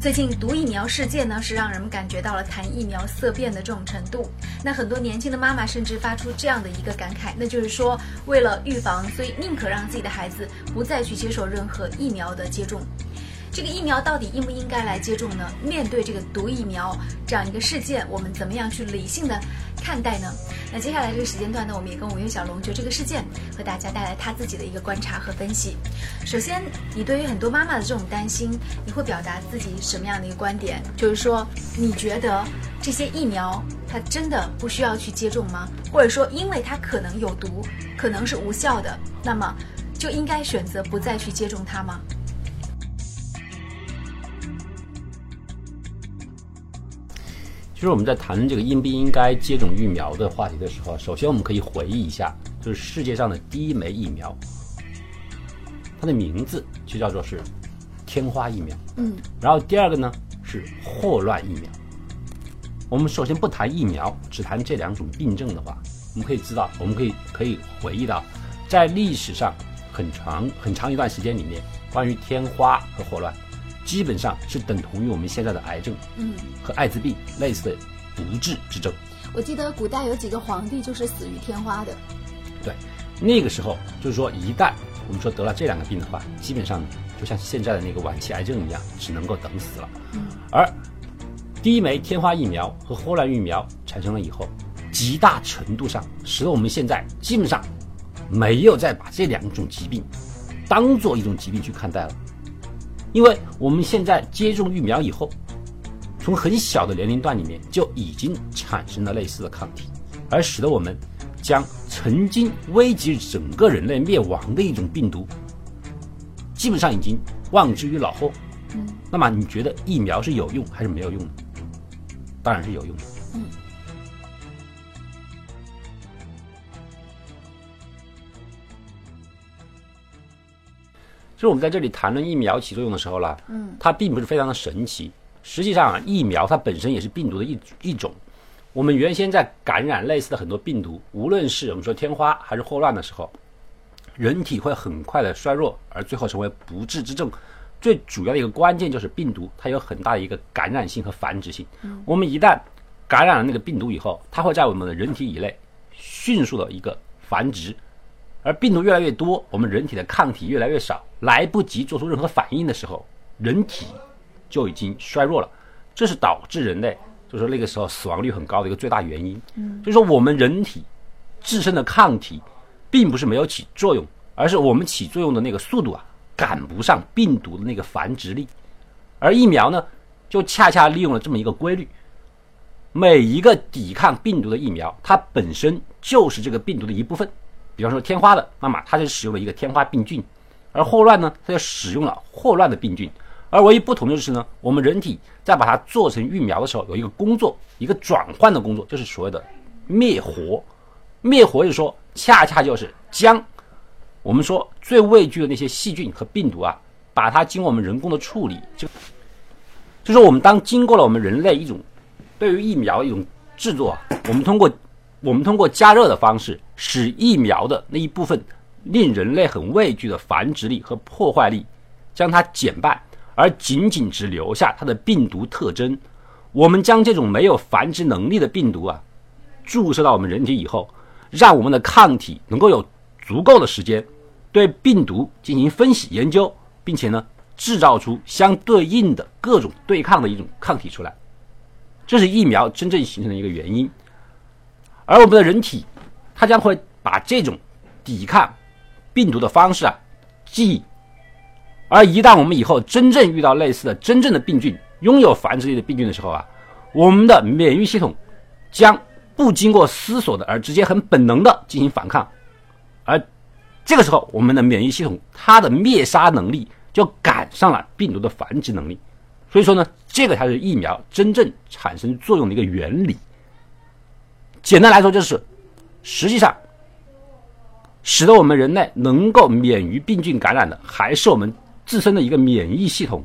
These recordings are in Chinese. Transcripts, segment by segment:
最近毒疫苗事件呢，是让人们感觉到了谈疫苗色变的这种程度。那很多年轻的妈妈甚至发出这样的一个感慨，那就是说，为了预防，所以宁可让自己的孩子不再去接受任何疫苗的接种。这个疫苗到底应不应该来接种呢？面对这个毒疫苗这样一个事件，我们怎么样去理性的看待呢？那接下来这个时间段呢，我们也跟五月小龙就这个事件和大家带来他自己的一个观察和分析。首先，你对于很多妈妈的这种担心，你会表达自己什么样的一个观点？就是说，你觉得这些疫苗它真的不需要去接种吗？或者说，因为它可能有毒，可能是无效的，那么就应该选择不再去接种它吗？其实我们在谈论这个应不应该接种疫苗的话题的时候，首先我们可以回忆一下，就是世界上的第一枚疫苗，它的名字就叫做是天花疫苗。嗯，然后第二个呢是霍乱疫苗。我们首先不谈疫苗，只谈这两种病症的话，我们可以知道，我们可以可以回忆到，在历史上很长很长一段时间里面，关于天花和霍乱。基本上是等同于我们现在的癌症，嗯，和艾滋病类似的不治之症。我记得古代有几个皇帝就是死于天花的。对，那个时候就是说，一旦我们说得了这两个病的话，基本上就像现在的那个晚期癌症一样，只能够等死了。嗯，而第一枚天花疫苗和霍乱疫苗产生了以后，极大程度上使得我们现在基本上没有再把这两种疾病当做一种疾病去看待了。因为我们现在接种疫苗以后，从很小的年龄段里面就已经产生了类似的抗体，而使得我们将曾经危及整个人类灭亡的一种病毒，基本上已经忘之于脑后。嗯，那么你觉得疫苗是有用还是没有用的？当然是有用的。就是我们在这里谈论疫苗起作用的时候啦，嗯，它并不是非常的神奇。实际上啊，疫苗它本身也是病毒的一一种。我们原先在感染类似的很多病毒，无论是我们说天花还是霍乱的时候，人体会很快的衰弱，而最后成为不治之症。最主要的一个关键就是病毒它有很大的一个感染性和繁殖性。我们一旦感染了那个病毒以后，它会在我们的人体以内迅速的一个繁殖。而病毒越来越多，我们人体的抗体越来越少，来不及做出任何反应的时候，人体就已经衰弱了。这是导致人类就是那个时候死亡率很高的一个最大原因。嗯，就是说我们人体自身的抗体并不是没有起作用，而是我们起作用的那个速度啊赶不上病毒的那个繁殖力。而疫苗呢，就恰恰利用了这么一个规律。每一个抵抗病毒的疫苗，它本身就是这个病毒的一部分。比方说天花的，那么它就使用了一个天花病菌；而霍乱呢，它就使用了霍乱的病菌。而唯一不同的就是呢，我们人体在把它做成疫苗的时候，有一个工作，一个转换的工作，就是所谓的灭活。灭活就是说，恰恰就是将我们说最畏惧的那些细菌和病毒啊，把它经过我们人工的处理，就就是我们当经过了我们人类一种对于疫苗一种制作，我们通过。我们通过加热的方式，使疫苗的那一部分令人类很畏惧的繁殖力和破坏力，将它减半，而仅仅只留下它的病毒特征。我们将这种没有繁殖能力的病毒啊，注射到我们人体以后，让我们的抗体能够有足够的时间对病毒进行分析研究，并且呢，制造出相对应的各种对抗的一种抗体出来。这是疫苗真正形成的一个原因。而我们的人体，它将会把这种抵抗病毒的方式啊记忆，而一旦我们以后真正遇到类似的真正的病菌，拥有繁殖力的病菌的时候啊，我们的免疫系统将不经过思索的而直接很本能的进行反抗，而这个时候我们的免疫系统它的灭杀能力就赶上了病毒的繁殖能力，所以说呢，这个才是疫苗真正产生作用的一个原理。简单来说，就是实际上使得我们人类能够免于病菌感染的，还是我们自身的一个免疫系统。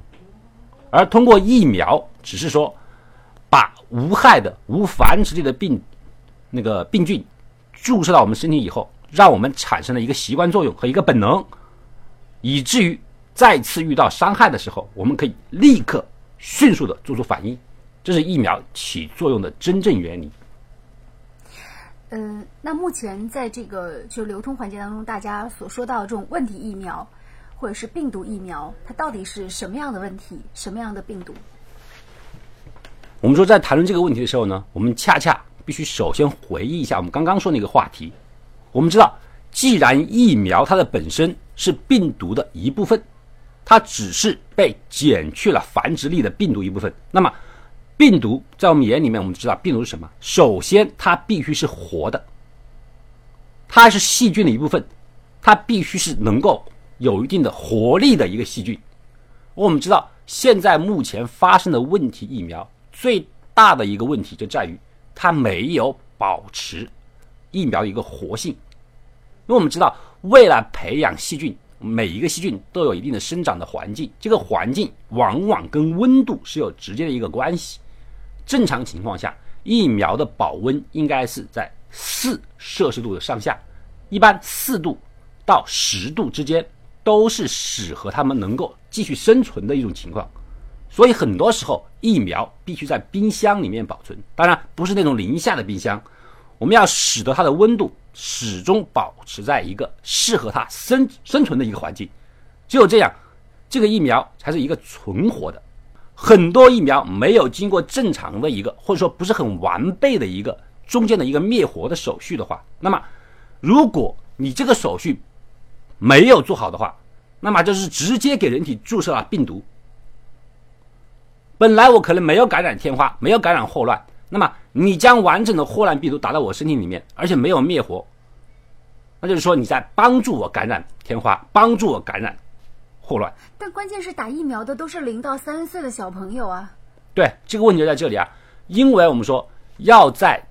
而通过疫苗，只是说把无害的、无繁殖力的病那个病菌注射到我们身体以后，让我们产生了一个习惯作用和一个本能，以至于再次遇到伤害的时候，我们可以立刻迅速的做出反应，这是疫苗起作用的真正原理。嗯，那目前在这个就流通环节当中，大家所说到的这种问题疫苗，或者是病毒疫苗，它到底是什么样的问题，什么样的病毒？我们说在谈论这个问题的时候呢，我们恰恰必须首先回忆一下我们刚刚说那个话题。我们知道，既然疫苗它的本身是病毒的一部分，它只是被减去了繁殖力的病毒一部分，那么。病毒在我们眼里面，我们知道病毒是什么？首先，它必须是活的，它是细菌的一部分，它必须是能够有一定的活力的一个细菌。我们知道，现在目前发生的问题，疫苗最大的一个问题就在于它没有保持疫苗一个活性。因为我们知道，为了培养细菌，每一个细菌都有一定的生长的环境，这个环境往往跟温度是有直接的一个关系。正常情况下，疫苗的保温应该是在四摄氏度的上下，一般四度到十度之间都是适合它们能够继续生存的一种情况。所以很多时候，疫苗必须在冰箱里面保存，当然不是那种零下的冰箱。我们要使得它的温度始终保持在一个适合它生生存的一个环境，只有这样，这个疫苗才是一个存活的。很多疫苗没有经过正常的一个，或者说不是很完备的一个中间的一个灭活的手续的话，那么如果你这个手续没有做好的话，那么就是直接给人体注射了病毒。本来我可能没有感染天花，没有感染霍乱，那么你将完整的霍乱病毒打到我身体里面，而且没有灭活，那就是说你在帮助我感染天花，帮助我感染。霍乱，但关键是打疫苗的都是零到三岁的小朋友啊。对，这个问题就在这里啊，因为我们说要在，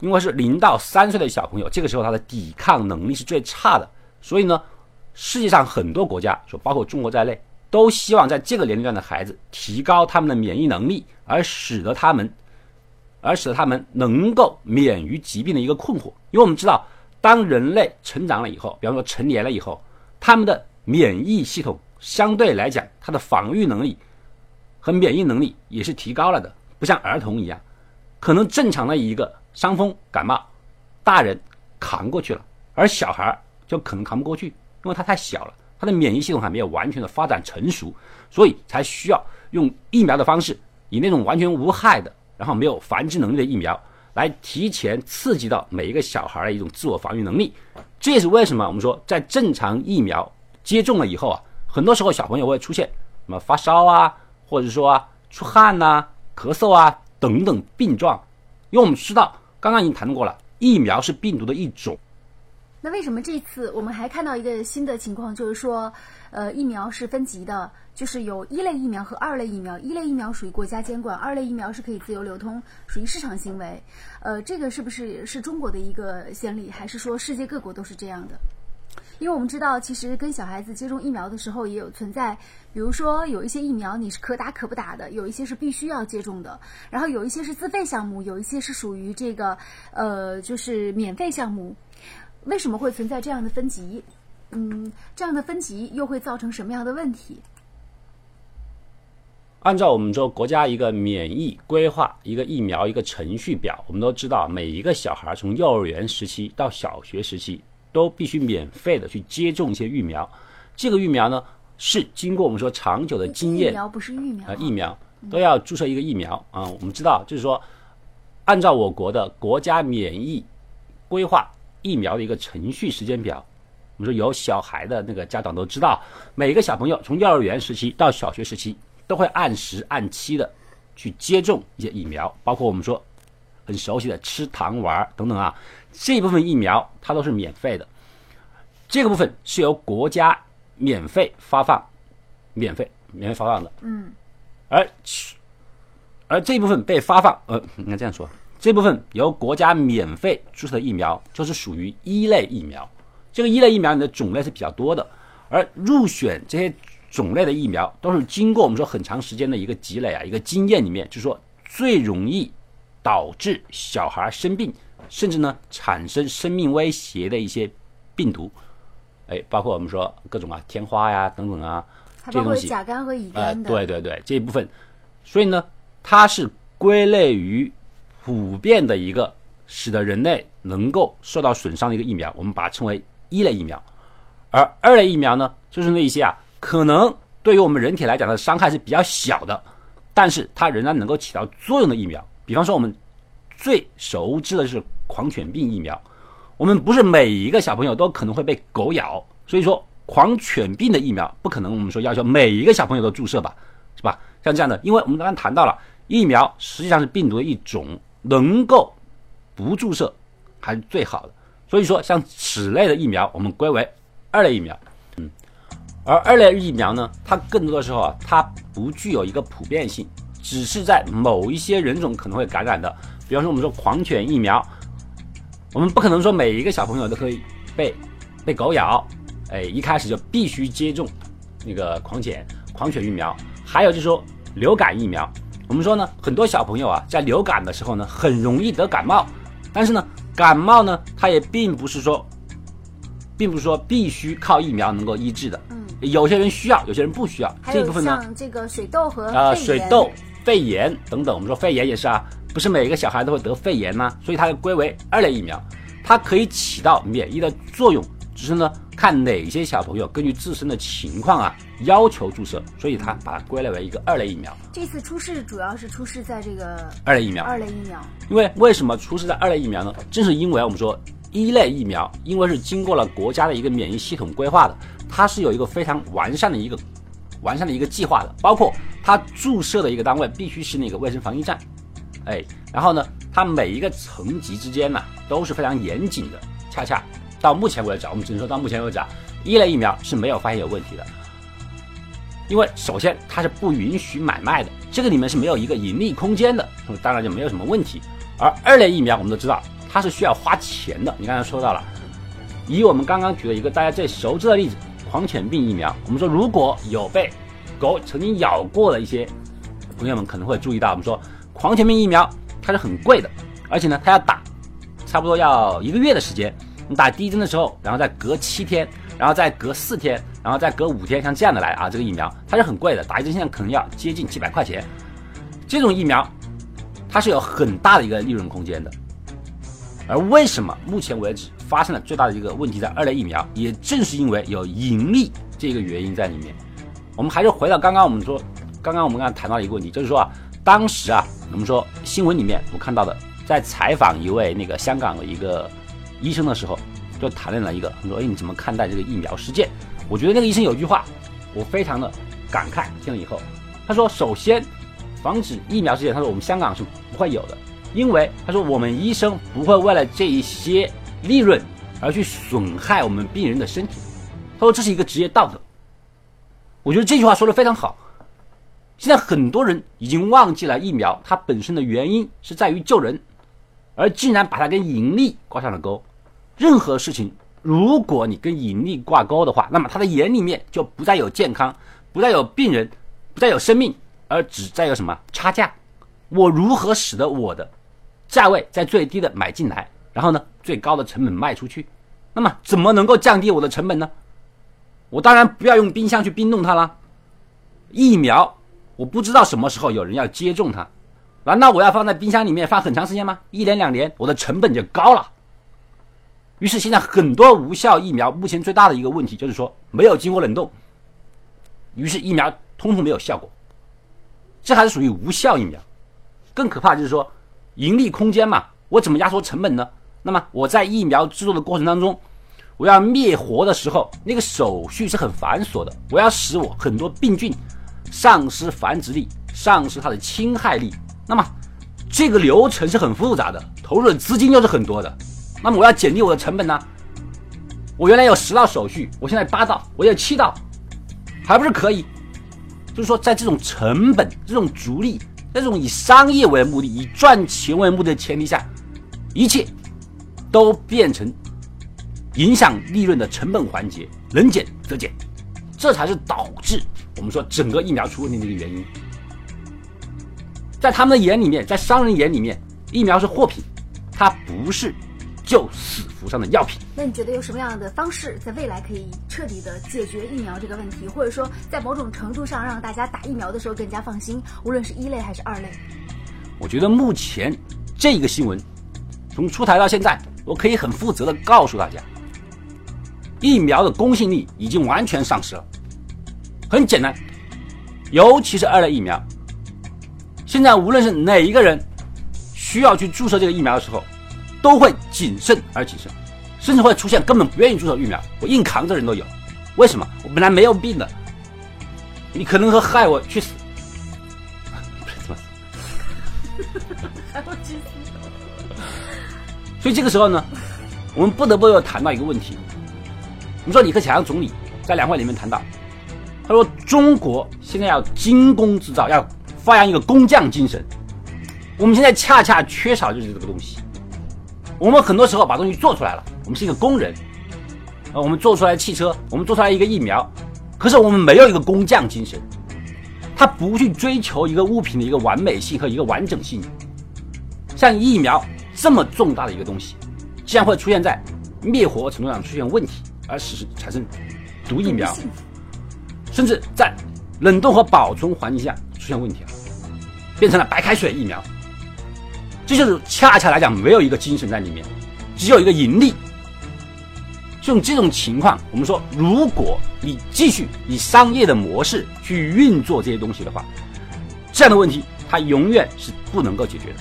因为是零到三岁的小朋友，这个时候他的抵抗能力是最差的，所以呢，世界上很多国家，说包括中国在内，都希望在这个年龄段的孩子提高他们的免疫能力，而使得他们，而使得他们能够免于疾病的一个困惑。因为我们知道，当人类成长了以后，比方说成年了以后，他们的免疫系统相对来讲，它的防御能力和免疫能力也是提高了的，不像儿童一样，可能正常的一个伤风感冒，大人扛过去了，而小孩就可能扛不过去，因为他太小了，他的免疫系统还没有完全的发展成熟，所以才需要用疫苗的方式，以那种完全无害的，然后没有繁殖能力的疫苗，来提前刺激到每一个小孩的一种自我防御能力。这也是为什么我们说在正常疫苗。接种了以后啊，很多时候小朋友会出现什么发烧啊，或者说出汗呐、咳嗽啊等等病状，因为我们知道刚刚已经谈过了，疫苗是病毒的一种。那为什么这次我们还看到一个新的情况，就是说，呃，疫苗是分级的，就是有一类疫苗和二类疫苗，一类疫苗属于国家监管，二类疫苗是可以自由流通，属于市场行为。呃，这个是不是是中国的一个先例，还是说世界各国都是这样的？因为我们知道，其实跟小孩子接种疫苗的时候也有存在，比如说有一些疫苗你是可打可不打的，有一些是必须要接种的，然后有一些是自费项目，有一些是属于这个呃就是免费项目。为什么会存在这样的分级？嗯，这样的分级又会造成什么样的问题？按照我们说国家一个免疫规划，一个疫苗一个程序表，我们都知道每一个小孩从幼儿园时期到小学时期。都必须免费的去接种一些疫苗，这个疫苗呢是经过我们说长久的经验，疫苗不是疫苗啊，疫苗都要注射一个疫苗啊。我们知道，就是说，按照我国的国家免疫规划疫苗的一个程序时间表，我们说有小孩的那个家长都知道，每个小朋友从幼儿园时期到小学时期都会按时按期的去接种一些疫苗，包括我们说很熟悉的吃糖丸等等啊。这部分疫苗它都是免费的，这个部分是由国家免费发放，免费免费发放的。嗯，而而这部分被发放，呃，应该这样说，这部分由国家免费注册的疫苗就是属于一类疫苗。这个一类疫苗你的种类是比较多的，而入选这些种类的疫苗都是经过我们说很长时间的一个积累啊，一个经验里面，就是说最容易导致小孩生病。甚至呢，产生生命威胁的一些病毒，哎，包括我们说各种啊天花呀等等啊，还包括这些东西，甲肝和乙呃，肝的。对对对，这一部分，所以呢，它是归类于普遍的一个使得人类能够受到损伤的一个疫苗，我们把它称为一类疫苗。而二类疫苗呢，就是那一些啊，可能对于我们人体来讲的伤害是比较小的，但是它仍然能够起到作用的疫苗。比方说，我们最熟知的是狂犬病疫苗。我们不是每一个小朋友都可能会被狗咬，所以说狂犬病的疫苗不可能我们说要求每一个小朋友都注射吧，是吧？像这样的，因为我们刚刚谈到了疫苗实际上是病毒的一种，能够不注射还是最好的。所以说，像此类的疫苗，我们归为二类疫苗。嗯，而二类疫苗呢，它更多的时候啊，它不具有一个普遍性，只是在某一些人种可能会感染的。比方说，我们说狂犬疫苗，我们不可能说每一个小朋友都可以被被狗咬，哎，一开始就必须接种那个狂犬狂犬疫苗。还有就是说流感疫苗，我们说呢，很多小朋友啊，在流感的时候呢，很容易得感冒，但是呢，感冒呢，它也并不是说，并不是说必须靠疫苗能够医治的。嗯，有些人需要，有些人不需要。这部分呢，像这个水痘和呃，水痘、肺炎等等，我们说肺炎也是啊，不是每个小孩都会得肺炎呐、所以它归为二类疫苗，它可以起到免疫的作用，只是呢看哪些小朋友根据自身的情况啊要求注射，所以它把它归类为一个二类疫苗。这次出事主要是出事在这个二类疫苗，二类疫苗。因为为什么出事在二类疫苗呢？正是因为我们说一类疫苗，因为是经过了国家的一个免疫系统规划的，它是有一个非常完善的一个完善的一个计划的，包括它注射的一个单位必须是那个卫生防疫站，哎，然后呢，它每一个层级之间呢都是非常严谨的。恰恰到目前为止，我们只能说到目前为止啊，一类疫苗是没有发现有问题的。因为首先它是不允许买卖的，这个里面是没有一个盈利空间的，那么当然就没有什么问题。而二类疫苗我们都知道它是需要花钱的，你刚才说到了，以我们刚刚举的一个大家最熟知的例子，狂犬病疫苗，我们说如果有被狗曾经咬过的一些朋友们可能会注意到，我们说狂犬病疫苗它是很贵的，而且呢它要打差不多要一个月的时间，你打第一针的时候，然后再隔七天，然后再隔四天，然后再隔五天，像这样的来啊，这个疫苗它是很贵的，打一针现在可能要接近几百块钱。这种疫苗它是有很大的一个利润空间的。而为什么目前为止发生了最大的一个问题在二类疫苗，也正是因为有盈利这个原因在里面。我们还是回到刚刚我们说，刚刚我们刚谈到一个问题，就是说啊，当时啊，我们说新闻里面我看到的，在采访一位那个香港的一个医生的时候，就谈论了一个，说哎你怎么看待这个疫苗事件？我觉得那个医生有句话，我非常的感慨，听了以后，他说首先防止疫苗事件，他说我们香港是不会有的，因为他说我们医生不会为了这一些利润而去损害我们病人的身体，他说这是一个职业道德。我觉得这句话说的非常好。现在很多人已经忘记了疫苗它本身的原因是在于救人，而竟然把它跟盈利挂上了钩。任何事情，如果你跟盈利挂钩的话，那么他的眼里面就不再有健康，不再有病人，不再有生命，而只再有什么差价。我如何使得我的价位在最低的买进来，然后呢最高的成本卖出去？那么怎么能够降低我的成本呢？我当然不要用冰箱去冰冻它啦。疫苗，我不知道什么时候有人要接种它，难道我要放在冰箱里面放很长时间吗？一年两年，我的成本就高了。于是现在很多无效疫苗，目前最大的一个问题就是说没有经过冷冻，于是疫苗通通没有效果，这还是属于无效疫苗。更可怕就是说盈利空间嘛，我怎么压缩成本呢？那么我在疫苗制作的过程当中，我要灭活的时候，那个手续是很繁琐的，我要使我很多病菌丧失繁殖力，丧失它的侵害力。那么这个流程是很复杂的，投入的资金又是很多的。那么我要减低我的成本呢？我原来有十道手续，我现在八道，我有七道，还不是可以？就是说，在这种成本、这种逐利、这种以商业为目的、以赚钱为目的的前提下，一切都变成影响利润的成本环节，能减则减，这才是导致我们说整个疫苗出问题的一个原因。在他们的眼里面，在商人眼里面，疫苗是货品，它不是救死扶伤的药品。那你觉得有什么样的方式，在未来可以彻底的解决疫苗这个问题，或者说在某种程度上让大家打疫苗的时候更加放心，无论是一类还是二类？我觉得目前这个新闻从出台到现在，我可以很负责的告诉大家，疫苗的公信力已经完全丧失了。很简单，尤其是二类疫苗，现在无论是哪一个人需要去注射这个疫苗的时候，都会谨慎而谨慎，甚至会出现根本不愿意注射疫苗，我硬扛的人都有。为什么？我本来没有病的，你可能会害我去死。怎么死？还会去死？所以这个时候呢，我们不得不要谈到一个问题。我们说李克强总理在两会里面谈到，他说中国现在要精工制造，要发扬一个工匠精神。我们现在恰恰缺少就是这个东西。我们很多时候把东西做出来了，我们是一个工人，呃，我们做出来汽车，我们做出来一个疫苗，可是我们没有一个工匠精神，他不去追求一个物品的一个完美性和一个完整性。像疫苗这么重大的一个东西，竟然会出现在灭活程度上出现问题，而使产生毒疫苗，甚至在冷冻和保存环境下出现问题了，变成了白开水疫苗。这就是恰恰来讲没有一个精神在里面，只有一个盈利。就这种情况，我们说，如果你继续以商业的模式去运作这些东西的话，这样的问题它永远是不能够解决的。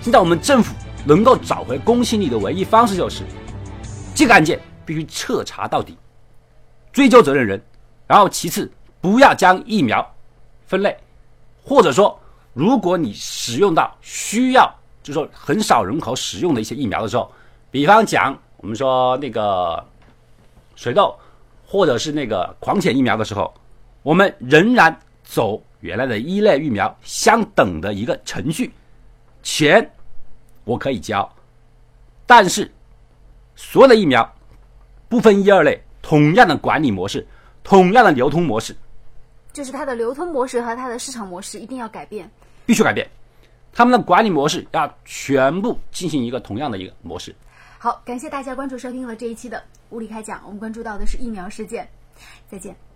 现在我们政府能够找回公信力的唯一方式就是，这个案件必须彻查到底，追究责任人，然后其次不要将疫苗分类，或者说。如果你使用到需要，就是说很少人口使用的一些疫苗的时候，比方讲，我们说那个水痘，或者是那个狂犬疫苗的时候，我们仍然走原来的一类疫苗相等的一个程序，钱我可以交，但是所有的疫苗不分一二类，同样的管理模式，同样的流通模式。就是它的流通模式和它的市场模式一定要改变，必须改变，他们的管理模式要全部进行一个同样的一个模式。好，感谢大家关注收听了这一期的物理开讲，我们关注到的是疫苗事件，再见。